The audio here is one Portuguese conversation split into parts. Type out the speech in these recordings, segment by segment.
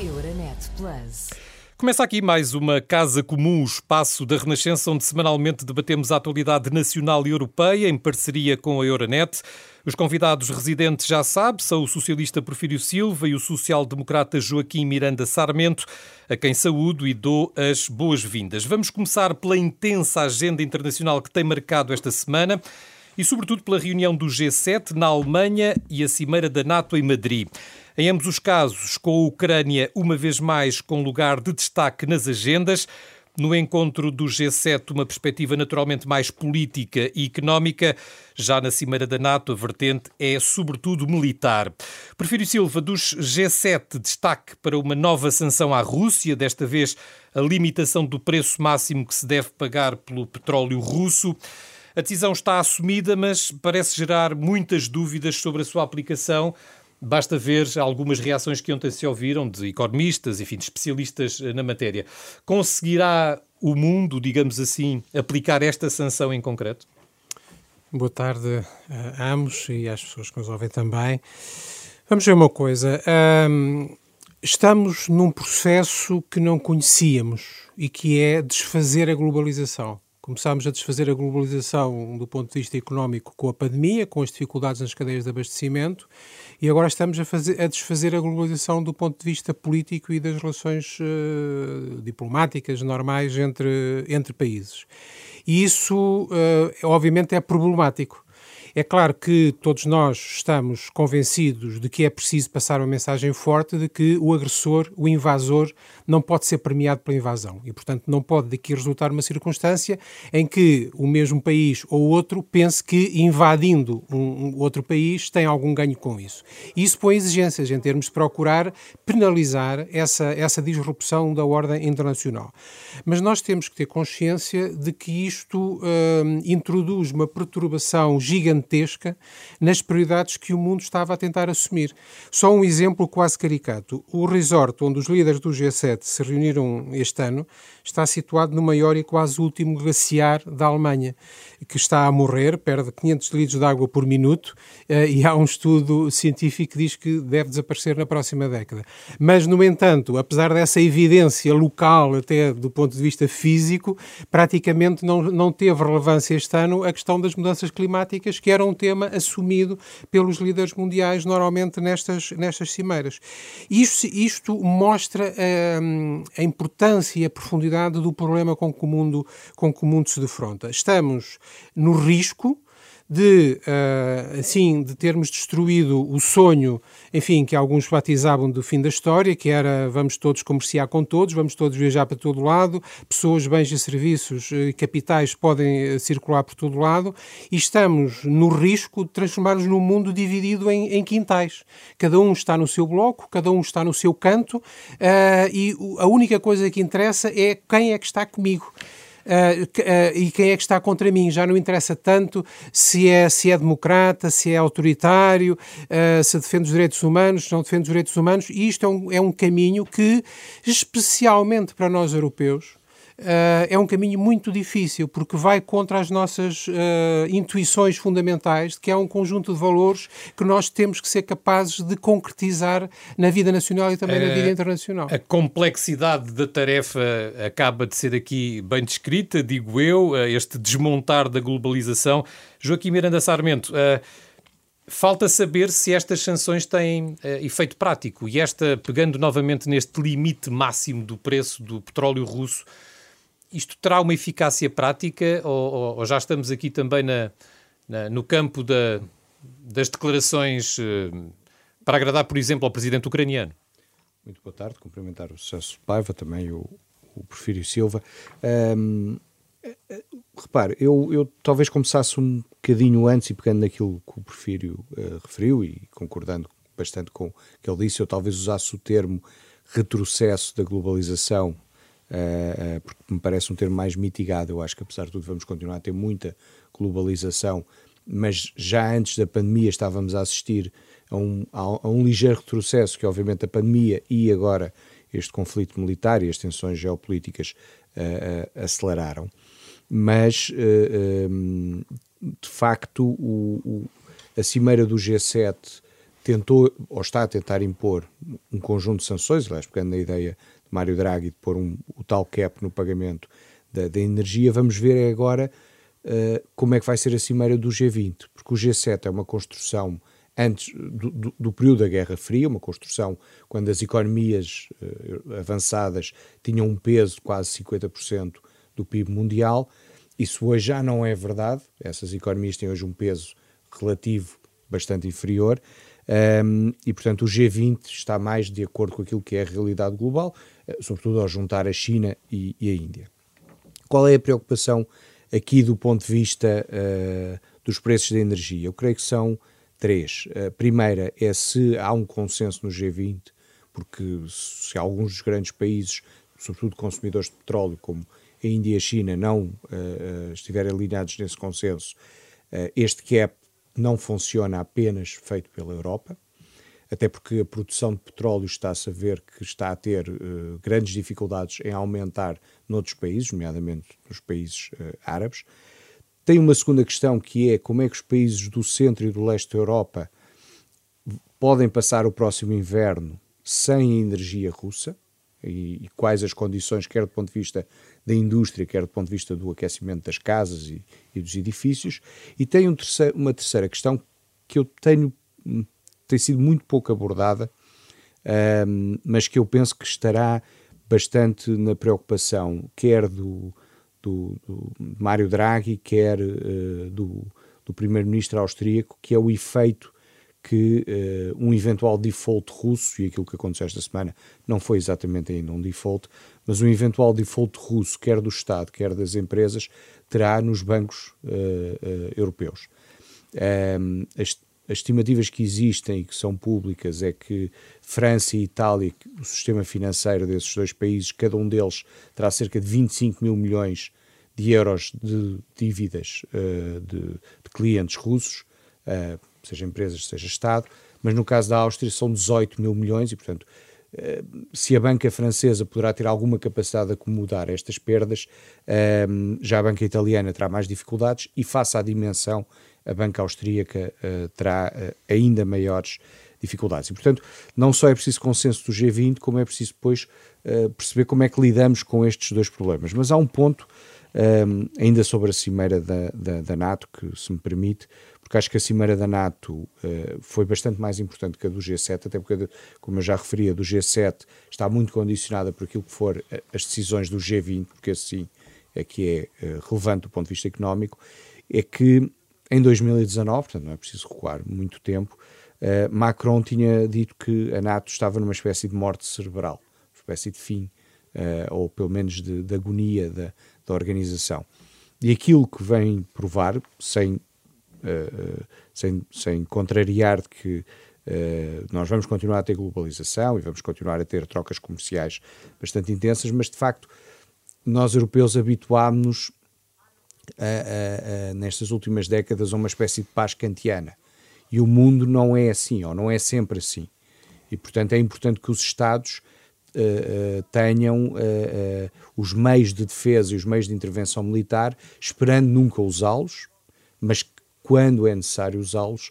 Euronet Plus. Começa aqui mais uma Casa Comum, o espaço da Renascença, onde semanalmente debatemos a atualidade nacional e europeia, em parceria com a Euronet. Os convidados residentes já sabe, são o socialista Porfírio Silva e o social-democrata Joaquim Miranda Sarmento, a quem saúdo e dou as boas-vindas. Vamos começar pela intensa agenda internacional que tem marcado esta semana e, sobretudo, pela reunião do G7 na Alemanha e a Cimeira da NATO em Madrid. Em ambos os casos, com a Ucrânia uma vez mais com lugar de destaque nas agendas. No encontro do G7, uma perspectiva naturalmente mais política e económica. Já na Cimeira da NATO, a vertente é sobretudo militar. Prefiro Silva, dos G7, destaque para uma nova sanção à Rússia, desta vez a limitação do preço máximo que se deve pagar pelo petróleo russo. A decisão está assumida, mas parece gerar muitas dúvidas sobre a sua aplicação. Basta ver algumas reações que ontem se ouviram de economistas, enfim, de especialistas na matéria. Conseguirá o mundo, digamos assim, aplicar esta sanção em concreto? Boa tarde a ambos e às pessoas que nos ouvem também. Vamos ver uma coisa. Um, estamos num processo que não conhecíamos e que é desfazer a globalização. Começámos a desfazer a globalização do ponto de vista económico com a pandemia, com as dificuldades nas cadeias de abastecimento, e agora estamos a, fazer, a desfazer a globalização do ponto de vista político e das relações uh, diplomáticas normais entre, entre países. E isso, uh, obviamente, é problemático é claro que todos nós estamos convencidos de que é preciso passar uma mensagem forte de que o agressor, o invasor, não pode ser premiado pela invasão e, portanto, não pode daqui resultar uma circunstância em que o mesmo país ou outro pense que invadindo um, outro país tem algum ganho com isso. Isso põe exigências em termos de procurar penalizar essa, essa disrupção da ordem internacional. Mas nós temos que ter consciência de que isto hum, introduz uma perturbação gigantesca gigantesca nas prioridades que o mundo estava a tentar assumir. Só um exemplo quase caricato. O resort onde os líderes do G7 se reuniram este ano está situado no maior e quase último glaciar da Alemanha, que está a morrer, perde 500 litros de água por minuto eh, e há um estudo científico que diz que deve desaparecer na próxima década. Mas, no entanto, apesar dessa evidência local, até do ponto de vista físico, praticamente não, não teve relevância este ano a questão das mudanças climáticas, que era um tema assumido pelos líderes mundiais normalmente nestas, nestas cimeiras. Isto, isto mostra hum, a importância e a profundidade do problema com que o mundo, com que o mundo se defronta. Estamos no risco de, uh, assim, de termos destruído o sonho, enfim, que alguns batizavam do fim da história, que era vamos todos comerciar com todos, vamos todos viajar para todo lado, pessoas, bens e serviços e capitais podem uh, circular por todo lado, e estamos no risco de transformarmos num mundo dividido em, em, quintais. Cada um está no seu bloco, cada um está no seu canto, uh, e a única coisa que interessa é quem é que está comigo. Uh, uh, e quem é que está contra mim. Já não interessa tanto se é, se é democrata, se é autoritário, uh, se defende os direitos humanos, se não defende os direitos humanos. E isto é um, é um caminho que, especialmente para nós europeus, Uh, é um caminho muito difícil, porque vai contra as nossas uh, intuições fundamentais, de que há um conjunto de valores que nós temos que ser capazes de concretizar na vida nacional e também uh, na vida internacional. A complexidade da tarefa acaba de ser aqui bem descrita, digo eu, este desmontar da globalização. Joaquim Miranda Sarmento. Falta saber se estas sanções têm uh, efeito prático e esta, pegando novamente neste limite máximo do preço do petróleo russo, isto terá uma eficácia prática ou, ou já estamos aqui também na, na, no campo da, das declarações uh, para agradar, por exemplo, ao presidente ucraniano? Muito boa tarde, cumprimentar o Celso Paiva, também o, o Porfírio Silva. Um, repare, eu, eu, talvez começasse um bocadinho antes e pegando naquilo que o Porfírio uh, referiu e concordando bastante com o que ele disse, eu talvez usasse o termo retrocesso da globalização uh, porque me parece um termo mais mitigado. Eu acho que, apesar de tudo, vamos continuar a ter muita globalização, mas já antes da pandemia estávamos a assistir a um, a, um ligeiro retrocesso, que obviamente a pandemia e agora este conflito militar e as tensões geopolíticas uh, aceleraram. Mas, um, de facto, o, o, a cimeira do G7 tentou ou está a tentar impor um conjunto de sanções, aliás, pegando na ideia de Mário Draghi de pôr um, o tal cap no pagamento da, da energia, vamos ver agora uh, como é que vai ser a cimeira do G20, porque o G7 é uma construção antes do, do, do, período da Guerra Fria, uma construção quando as economias uh, avançadas tinham um peso de quase 50% do PIB mundial. Isso hoje já não é verdade. Essas economias têm hoje um peso relativo bastante inferior. Um, e, portanto, o G20 está mais de acordo com aquilo que é a realidade global, sobretudo ao juntar a China e, e a Índia. Qual é a preocupação aqui do ponto de vista uh, dos preços da energia? Eu creio que são três. A primeira é se há um consenso no G20, porque se alguns dos grandes países, sobretudo consumidores de petróleo, como a Índia e a China, não uh, estiverem alinhados nesse consenso, uh, este cap não funciona apenas feito pela Europa, até porque a produção de petróleo está-se a ver que está a ter uh, grandes dificuldades em aumentar noutros países, nomeadamente nos países uh, árabes. Tem uma segunda questão que é como é que os países do centro e do leste da Europa podem passar o próximo inverno sem energia russa e, e, quais as condições, quer do ponto de vista da indústria, quer do ponto de vista do aquecimento das casas e, e dos edifícios. E tem um terceiro, uma terceira questão que eu tenho tem sido muito pouco abordada, um, mas que eu penso que estará bastante na preocupação, quer do, do, do Mário Draghi, quer uh, do, do primeiro-ministro austríaco, que é o efeito que uh, um eventual default russo, e aquilo que aconteceu esta semana não foi exatamente ainda um default, mas um eventual default russo, quer do Estado, quer das empresas, terá nos bancos uh, uh, europeus. Um, as, as, estimativas que existem e que são públicas é que França e Itália, o sistema financeiro desses dois países, cada um deles terá cerca de 25 mil milhões de euros de dívidas de, de, clientes russos seja empresas, seja Estado, mas no caso da Áustria são 18 mil milhões e, portanto, eh, se a banca francesa poderá ter alguma capacidade de acomodar estas perdas, já a banca italiana terá mais dificuldades e, face à dimensão, a banca austríaca eh, terá ainda maiores dificuldades. E, portanto, não só é preciso consenso do G20, como é preciso depois perceber como é que lidamos com estes dois problemas. Mas há um ponto, ainda sobre a cimeira da, da, da NATO, que, se me permite, porque acho que a Cimeira da NATO uh, foi bastante mais importante que a do G7, até porque, como eu já referi, a do G7 está muito condicionada por aquilo que for as decisões do G20, porque assim é que é uh, relevante do ponto de vista económico, é que em 2019, portanto não é preciso recuar muito tempo, uh, Macron tinha dito que a NATO estava numa espécie de morte cerebral, uma espécie de fim, ou pelo menos de, de agonia da, da organização. E aquilo que vem provar, sem uh, sem, sem contrariar de que uh, nós vamos continuar a ter globalização e vamos continuar a ter trocas comerciais bastante intensas, mas de facto nós europeus habituámos-nos nestas últimas décadas a uma espécie de paz kantiana. E o mundo não é assim, ou não é sempre assim. E, portanto, é importante que os Estados uh, uh, tenham uh, os meios de defesa e os meios de intervenção militar, esperando nunca usá-los, mas quando é necessário usá-los,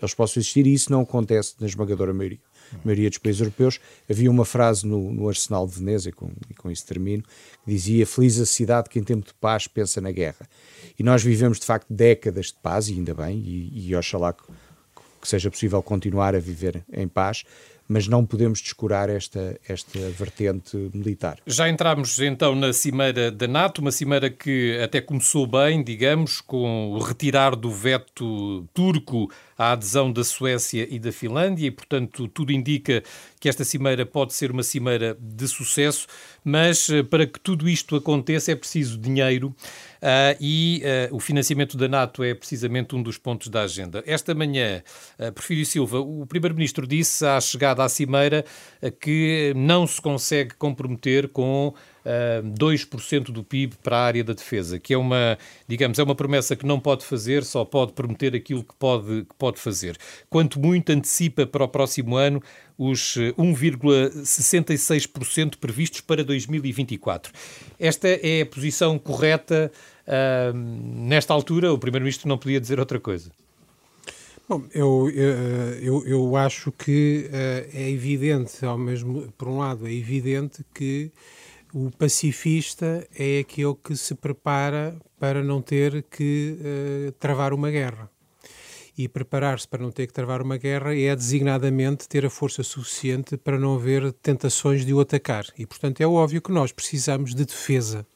eles possam existir, e isso não acontece na esmagadora maioria. Maioria dos países europeus. Havia uma frase no, no Arsenal de Veneza, e com, e com isso termino, que dizia: Feliz a cidade que em tempo de paz pensa na guerra. E nós vivemos, de facto, décadas de paz, e ainda bem, e, e oxalá que, que seja possível continuar a viver em paz, mas não podemos descurar esta, esta vertente militar. Já entramos então na cimeira da NATO, uma cimeira que até começou bem, digamos, com o retirar do veto turco a adesão da Suécia e da Finlândia e, portanto, tudo indica que esta cimeira pode ser uma cimeira de sucesso, mas eh, para que tudo isto aconteça é preciso dinheiro. Uh, e uh, o financiamento da NATO é precisamente um dos pontos da agenda. Esta manhã, uh, Silva, o Primeiro-Ministro disse à chegada à Cimeira que não se consegue comprometer com uh, 2% do PIB para a área da defesa, que é uma, digamos, é uma promessa que não pode fazer, só pode prometer aquilo que pode, que pode fazer. Quanto muito antecipa para o próximo ano os 1,66% previstos para 2024. Esta é a posição correta uh, nesta altura? O Primeiro-Ministro não podia dizer outra coisa. Bom, eu, eu, eu acho que é evidente, ao mesmo, por um lado, é evidente que o pacifista é aquele que se prepara para não ter que uh, travar uma guerra. E preparar-se para não ter que travar uma guerra é designadamente ter a força suficiente para não haver tentações de o atacar. E, portanto, é óbvio que nós precisamos de defesa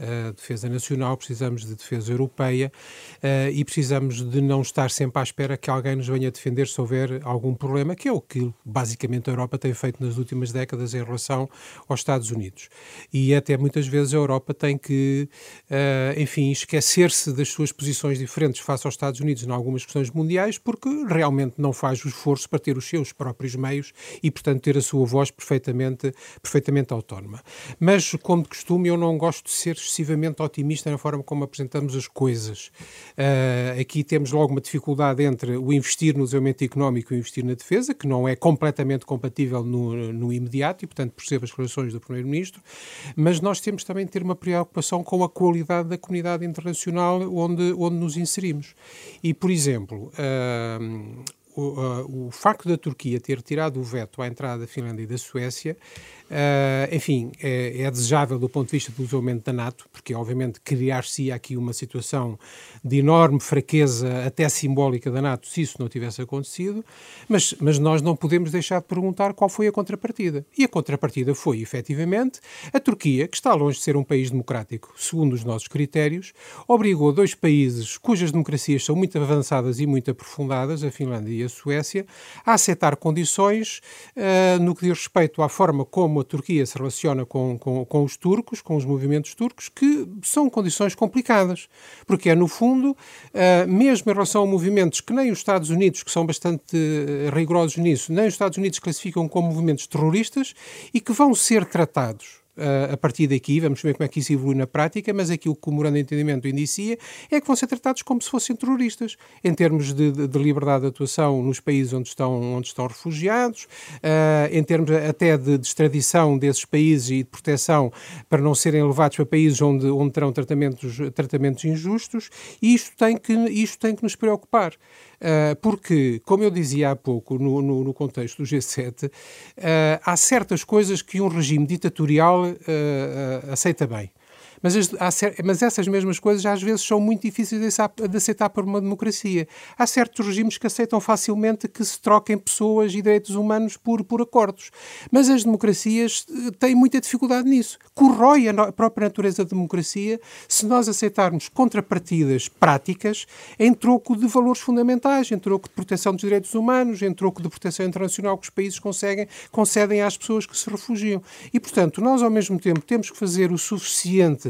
a defesa nacional, precisamos de defesa europeia uh, e precisamos de não estar sempre à espera que alguém nos venha defender se houver algum problema, que é o que basicamente a Europa tem feito nas últimas décadas em relação aos Estados Unidos. E até muitas vezes a Europa tem que, uh, enfim, esquecer-se das suas posições diferentes face aos Estados Unidos em algumas questões mundiais, porque realmente não faz o esforço para ter os seus próprios meios e, portanto, ter a sua voz perfeitamente, perfeitamente autónoma. Mas, como de costume, eu não gosto de ser excessivamente otimista na forma como apresentamos as coisas. Uh, aqui temos logo uma dificuldade entre o investir no desenvolvimento económico e o investir na defesa, que não é completamente compatível no, no imediato, e portanto percebo as declarações do Primeiro-Ministro, mas nós temos também de ter uma preocupação com a qualidade da comunidade internacional onde, onde nos inserimos. E, por exemplo, uh, o, uh, o, facto da Turquia ter tirado o veto à entrada da Finlândia e da Suécia Uh, enfim, é, é, desejável do ponto de vista do desenvolvimento da NATO, porque obviamente criar-se aqui uma situação de enorme fraqueza, até simbólica da NATO, se isso não tivesse acontecido, mas, mas nós não podemos deixar de perguntar qual foi a contrapartida. E a contrapartida foi, efetivamente, a Turquia, que está longe de ser um país democrático, segundo os nossos critérios, obrigou dois países cujas democracias são muito avançadas e muito aprofundadas, a Finlândia e a Suécia, a aceitar condições uh, no que diz respeito à forma como a Turquia se relaciona com, com, com, os turcos, com os movimentos turcos, que são condições complicadas. Porque é, no fundo, uh, mesmo em relação a movimentos que nem os Estados Unidos, que são bastante uh, rigorosos nisso, nem os Estados Unidos classificam como movimentos terroristas e que vão ser tratados a partir daqui, vamos ver como é que isso evolui na prática, mas aquilo que o Morando de Entendimento indicia é que vão ser tratados como se fossem terroristas, em termos de, de, de liberdade de atuação nos países onde estão, onde estão refugiados, uh, em termos até de, de, extradição desses países e de proteção para não serem levados para países onde, onde terão tratamentos, tratamentos injustos, e isto tem que, isto tem que nos preocupar. Uh, porque, como eu dizia há pouco, no, no, no contexto do G7, uh, há certas coisas que um regime ditatorial uh, aceita bem. Mas, as, mas essas mesmas coisas às vezes são muito difíceis de, de aceitar por uma democracia. Há certos regimes que aceitam facilmente que se troquem pessoas e direitos humanos por, por acordos. Mas as democracias eh, têm muita dificuldade nisso. Corrói a, no, a própria natureza da democracia se nós aceitarmos contrapartidas práticas em troco de valores fundamentais, em troco de proteção dos direitos humanos, em troco de proteção internacional que os países conseguem, concedem às pessoas que se refugiam. E, portanto, nós ao mesmo tempo temos que fazer o suficiente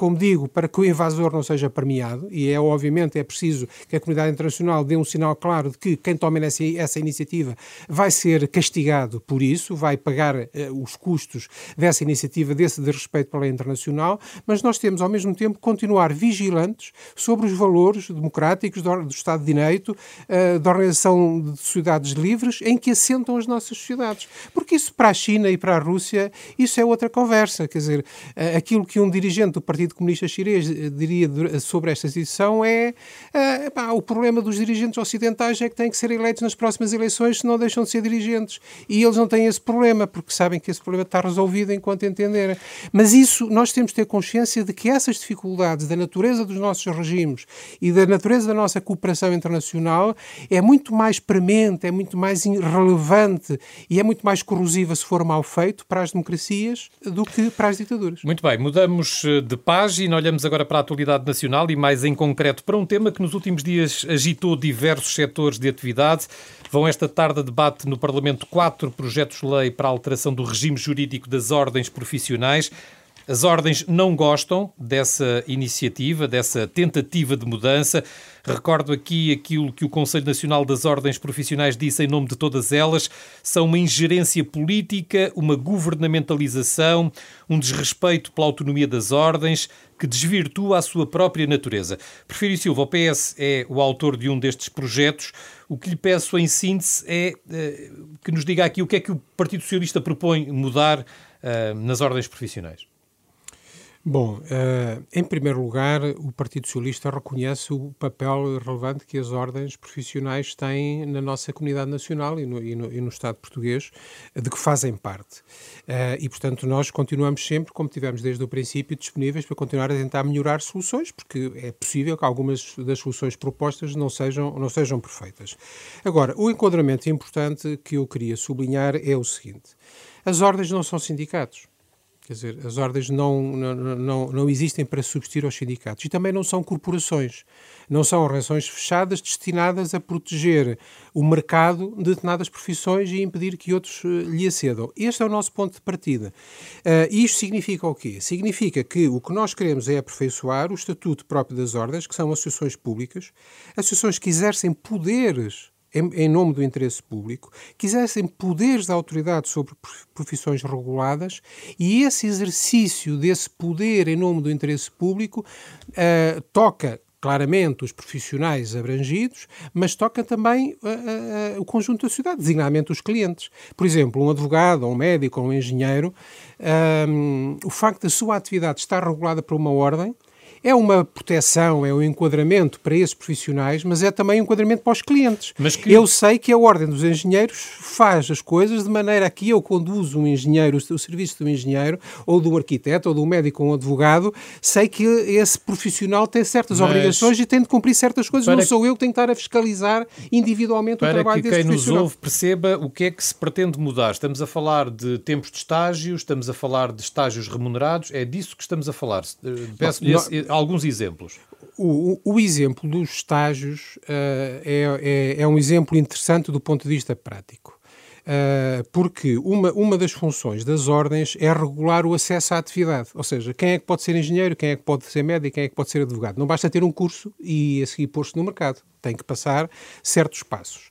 como digo, para que o invasor não seja premiado, e é obviamente é preciso que a comunidade internacional dê um sinal claro de que quem toma essa, essa iniciativa vai ser castigado por isso, vai pagar uh, os custos dessa iniciativa, desse de respeito pela lei internacional, mas nós temos ao mesmo tempo continuar vigilantes sobre os valores democráticos do, do Estado de Direito, uh, da Organização de Sociedades Livres, em que assentam as nossas sociedades. Porque isso para a China e para a Rússia, isso é outra conversa, quer dizer, uh, aquilo que um dirigente do Partido Comunista Chinês eh, diria sobre esta situação é uh, pá, o problema dos dirigentes ocidentais é que têm que ser eleitos nas próximas eleições se não deixam de ser dirigentes. E eles não têm esse problema, porque sabem que esse problema está resolvido enquanto entenderem. Mas isso, nós temos de ter consciência de que essas dificuldades da natureza dos nossos regimes e da natureza da nossa cooperação internacional é muito mais premente, é muito mais relevante e é muito mais corrosiva se for mal feito para as democracias do que para as ditaduras. Muito bem, mudamos eh, de página, olhamos agora para a atualidade nacional e mais em concreto para um tema que nos últimos dias agitou diversos setores de atividade. Vão esta tarde a debate no Parlamento quatro projetos de lei para a alteração do regime jurídico das ordens profissionais. As ordens não gostam dessa iniciativa, dessa tentativa de mudança. Recordo aqui aquilo que o Conselho Nacional das Ordens Profissionais disse em nome de todas elas: são uma ingerência política, uma governamentalização, um desrespeito pela autonomia das ordens que desvirtua a sua própria natureza. Prefiro Silva, o PS é o autor de um destes projetos. O que lhe peço em síntese é uh, que nos diga aqui o que é que o Partido Socialista propõe mudar uh, nas ordens profissionais. Bom, uh, em primeiro lugar, o Partido Socialista reconhece o papel relevante que as ordens profissionais têm na nossa comunidade nacional e no, e no, e no Estado português, de que fazem parte. Uh, e, portanto, nós continuamos sempre, como tivemos desde o princípio, disponíveis para continuar a tentar melhorar soluções, porque é possível que algumas das soluções propostas não sejam, não sejam perfeitas. Agora, o enquadramento importante que eu queria sublinhar é o seguinte: as ordens não são sindicatos. Quer dizer, as ordens não, não, não, não existem para substituir aos sindicatos e também não são corporações. Não são organizações fechadas destinadas a proteger o mercado de determinadas profissões e impedir que outros eh, lhe acedam. Este é o nosso ponto de partida. Uh, isto significa o quê? Significa que o que nós queremos é aperfeiçoar o estatuto próprio das ordens, que são associações públicas, associações que exercem poderes em, em, nome do interesse público, quisessem poderes da autoridade sobre profissões reguladas e esse exercício desse poder em nome do interesse público uh, toca claramente os profissionais abrangidos, mas toca também uh, uh, o conjunto da sociedade, designadamente os clientes. Por exemplo, um advogado, um médico ou um engenheiro, o facto da sua atividade estar regulada por uma ordem é uma proteção, é um enquadramento para esses profissionais, mas é também um enquadramento para os clientes. Mas que... Eu sei que a Ordem dos Engenheiros faz as coisas de maneira a que eu conduzo um engenheiro, o serviço do engenheiro, ou do arquiteto, ou do médico ou um advogado, sei que esse profissional tem certas mas... obrigações e tem de cumprir certas coisas. Para... Não sou eu que tenho que estar a fiscalizar individualmente para o trabalho desse profissional. Para que quem nos ouve perceba o que é que se pretende mudar. Estamos a falar de tempos de estágio, estamos a falar de estágios remunerados, é disso que estamos a falar. Peço-lhe alguns exemplos. O, o, exemplo dos estágios uh, é, é, é, um exemplo interessante do ponto de vista prático. Uh, porque uma, uma das funções das ordens é regular o acesso à atividade. Ou seja, quem é que pode ser engenheiro, quem é que pode ser médico, quem é que pode ser advogado. Não basta ter um curso e a seguir pôr-se no mercado. Tem que passar certos passos.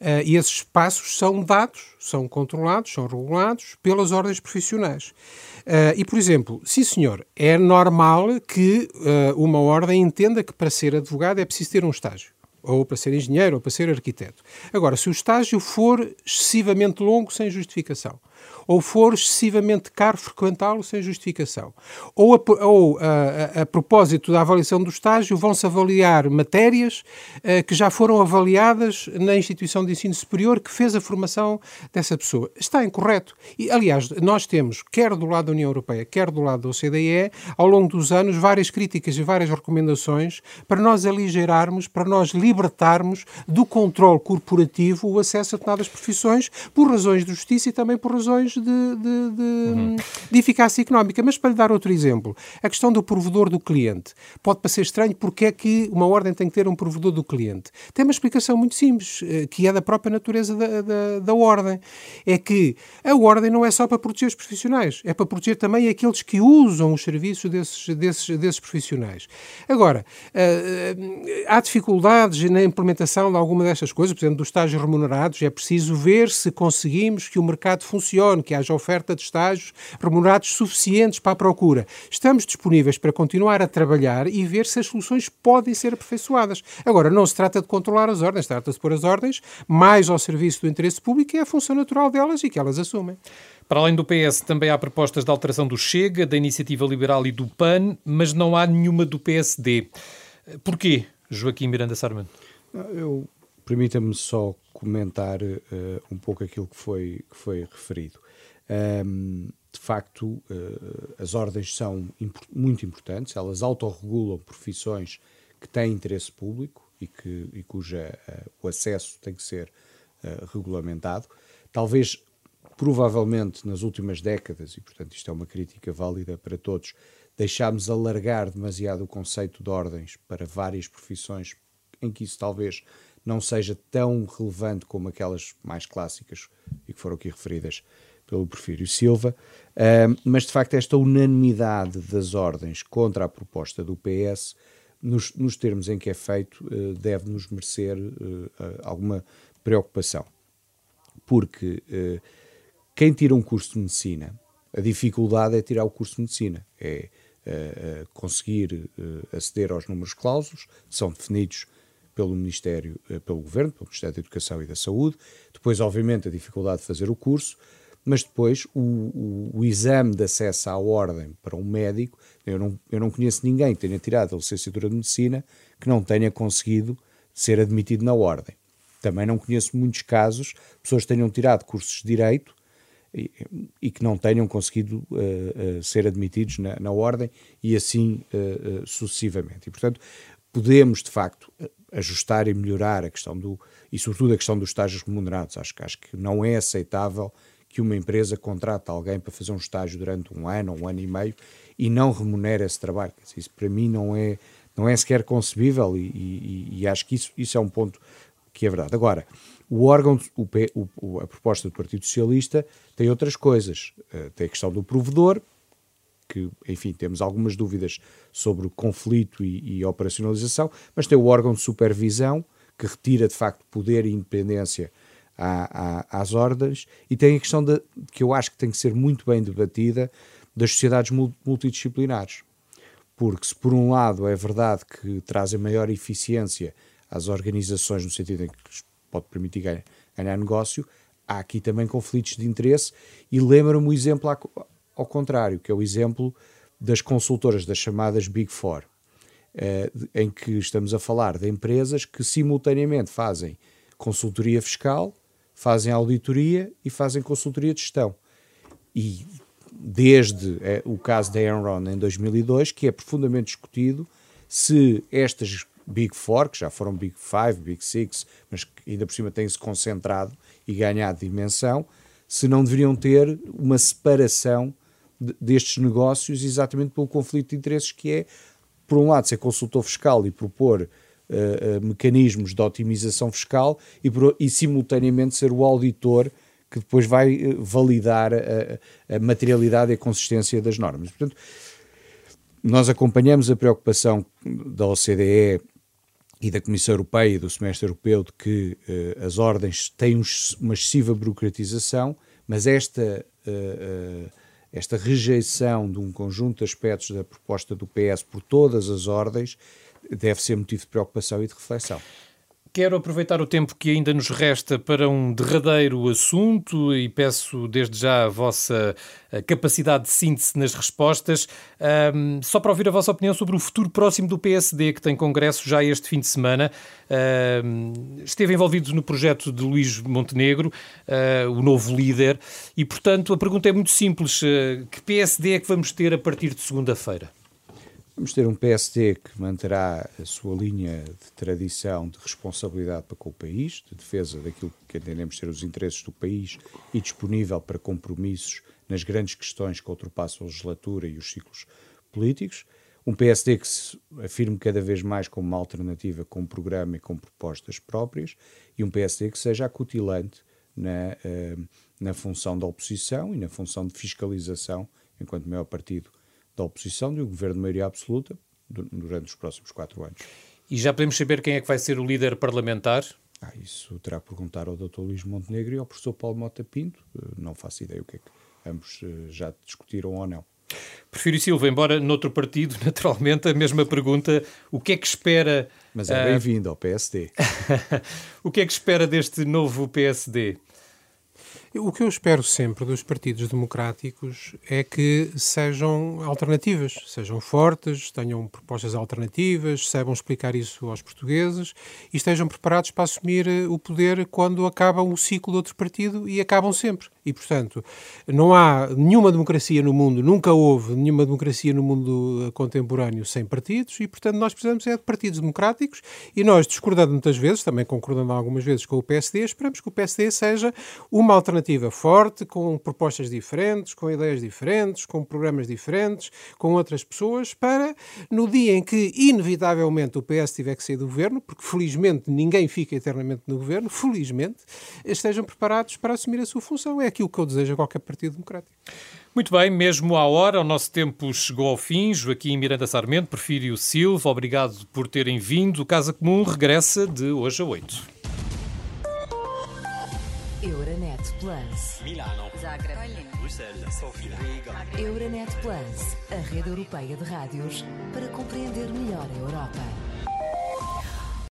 Uh, e esses passos são dados, são controlados, são regulados pelas ordens profissionais. Uh, e, por exemplo, sim senhor, é normal que uh, uma ordem entenda que para ser advogado é preciso ter um estágio ou para ser engenheiro, ou para ser arquiteto. Agora, se o estágio for excessivamente longo sem justificação, ou for excessivamente caro frequentá-lo sem justificação. Ou, a, ou a, a, a, propósito da avaliação do estágio, vão-se avaliar matérias uh, que já foram avaliadas na instituição de ensino superior que fez a formação dessa pessoa. Está incorreto. E, aliás, nós temos, quer do lado da União Europeia, quer do lado da OCDE, ao longo dos anos, várias críticas e várias recomendações para nós aligerarmos, para nós libertarmos do controle corporativo o acesso a determinadas profissões por razões de justiça e também por razões de, de, de, uhum. de, eficácia económica. Mas para lhe dar outro exemplo, a questão do provedor do cliente. Pode parecer estranho porque é que uma ordem tem que ter um provedor do cliente. Tem uma explicação muito simples, eh, que é da própria natureza da, da, da ordem. É que a ordem não é só para proteger os profissionais, é para proteger também aqueles que usam os serviços desses, desses, desses profissionais. Agora, uh, há dificuldades na implementação de alguma destas coisas, por exemplo, dos estágios remunerados, é preciso ver se conseguimos que o mercado funcione, que haja oferta de estágios remunerados suficientes para a procura. Estamos disponíveis para continuar a trabalhar e ver se as soluções podem ser aperfeiçoadas. Agora, não se trata de controlar as ordens, trata-se de pôr as ordens mais ao serviço do interesse público e é a função natural delas e que elas assumem. Para além do PS, também há propostas de alteração do Chega, da Iniciativa Liberal e do PAN, mas não há nenhuma do PSD. Porquê, Joaquim Miranda Sarmento? Eu permita-me só comentar uh, um pouco aquilo que foi, que foi referido. Um, de facto, uh, as ordens são muito importantes, elas autorregulam profissões que têm interesse público e, que, e cuja uh, o acesso tem que ser regulamentado. Talvez, provavelmente, nas últimas décadas, e portanto isto é uma crítica válida para todos, deixámos alargar demasiado o conceito de ordens para várias profissões em que isso talvez não seja tão relevante como aquelas mais clássicas e que foram aqui referidas pelo Porfírio Silva, uh, mas de facto esta unanimidade das ordens contra a proposta do PS, nos, nos termos em que é feito, uh, deve nos merecer uh, alguma preocupação. Porque quem tira um curso de medicina, a dificuldade é tirar o curso de medicina, é conseguir aceder aos números clausos, são definidos pelo Ministério, pelo Governo, pelo Ministério da Educação e da Saúde. Depois, obviamente, a dificuldade de fazer o curso mas depois o, o, o, exame de acesso à ordem para um médico, eu não, eu não conheço ninguém que tenha tirado a licenciatura de medicina que não tenha conseguido ser admitido na ordem. Também não conheço muitos casos, pessoas que tenham tirado cursos de direito e, e que não tenham conseguido uh, uh, ser admitidos na, na, ordem e assim uh, sucessivamente. E, portanto, podemos, de facto, ajustar e melhorar a questão do, e sobretudo a questão dos estágios remunerados. Acho, acho que não é aceitável que uma empresa contrate alguém para fazer um estágio durante um ano, um ano e meio e não remunera esse trabalho. Isso para mim não é, não é sequer concebível e, e, e acho que isso, isso é um ponto que é verdade. Agora, o órgão, o, o, a proposta do Partido Socialista tem outras coisas. Uh, tem a questão do provedor, que, enfim, temos algumas dúvidas sobre o conflito e, e operacionalização, mas tem o órgão de supervisão, que retira de facto poder e independência à, à, às ordens, e tem a questão de, que eu acho que tem que ser muito bem debatida das sociedades multidisciplinares. Porque, se por um lado é verdade que trazem maior eficiência às organizações, no sentido em que pode permitir ganhar, ganhar negócio, há aqui também conflitos de interesse. E lembra-me o exemplo ao contrário, que é o exemplo das consultoras, das chamadas Big Four, eh, em que estamos a falar de empresas que simultaneamente fazem consultoria fiscal, fazem auditoria e fazem consultoria de gestão. E desde é, o caso da Enron em 2002, que é profundamente discutido se estas Big Four, que já foram Big Five, Big Six, mas que ainda por cima têm-se concentrado e ganhado dimensão, se não deveriam ter uma separação destes negócios exatamente pelo conflito de interesses que é, por um lado, ser consultor fiscal e propor uh, uh, mecanismos de otimização fiscal e, por, e, simultaneamente, ser o auditor que depois vai uh, validar a, a, materialidade e a consistência das normas. Portanto, nós acompanhamos a preocupação da OCDE e da Comissão Europeia e do Semestre Europeu de que uh, as ordens têm um, uma excessiva burocratização, mas esta, uh, uh, esta rejeição de um conjunto de aspectos da proposta do PS por todas as ordens deve ser motivo de preocupação e de reflexão. Quero aproveitar o tempo que ainda nos resta para um derradeiro assunto e peço desde já a vossa capacidade de síntese nas respostas. Um, só para ouvir a vossa opinião sobre o futuro próximo do PSD, que tem congresso já este fim de semana. Um, esteve envolvido no projeto de Luís Montenegro, uh, o novo líder, e portanto a pergunta é muito simples: uh, que PSD é que vamos ter a partir de segunda-feira? Vamos ter um PSD que manterá a sua linha de tradição de responsabilidade para com o país, de defesa daquilo que entendemos ser os interesses do país e disponível para compromissos nas grandes questões que ultrapassam a legislatura e os ciclos políticos. Um PSD que se afirme cada vez mais como uma alternativa com um programa e com propostas próprias e um PSD que seja acutilante na, eh, na função da oposição e na função de fiscalização, enquanto maior partido da oposição de um governo de maioria absoluta durante os próximos quatro anos. E já podemos saber quem é que vai ser o líder parlamentar? Ah, isso terá que perguntar ao Dr. Luís Montenegro e ao professor Paulo Mota Pinto. Eh, não faço ideia o que é que ambos eh, já discutiram ou não. Prefiro Silva, embora noutro partido, naturalmente, a mesma pergunta. O que é que espera. Mas é bem-vindo uh... ao PSD. o que é que espera deste novo PSD? O que eu espero sempre dos partidos democráticos é que sejam alternativas, sejam fortes, tenham propostas alternativas, saibam explicar isso aos portugueses e estejam preparados para assumir eh, o poder quando acabam o ciclo de outro partido e acabam sempre. E, portanto, não há nenhuma democracia no mundo, nunca houve nenhuma democracia no mundo eh, contemporâneo sem partidos e, portanto, nós precisamos é de partidos democráticos e nós, discordando muitas vezes, também concordando algumas vezes com o PSD, esperamos que o PSD seja uma alternativa forte, com propostas diferentes, com ideias diferentes, com programas diferentes, com outras pessoas, para, no dia em que, inevitavelmente, o PS tiver que sair do governo, porque, felizmente, ninguém fica eternamente no governo, felizmente, estejam preparados para assumir a sua função. É aquilo que eu desejo a qualquer partido democrático. Muito bem, mesmo à hora, o nosso tempo chegou ao fim. Joaquim Miranda Sarmento, Perfírio Silva, obrigado por terem vindo. O Casa Comum regressa de hoje a 8. Euronet Plus. Milano. Zagreb. Bruxelas. Sofia. Riga. Euronet Plus, a rede europeia de rádios para compreender melhor a Europa.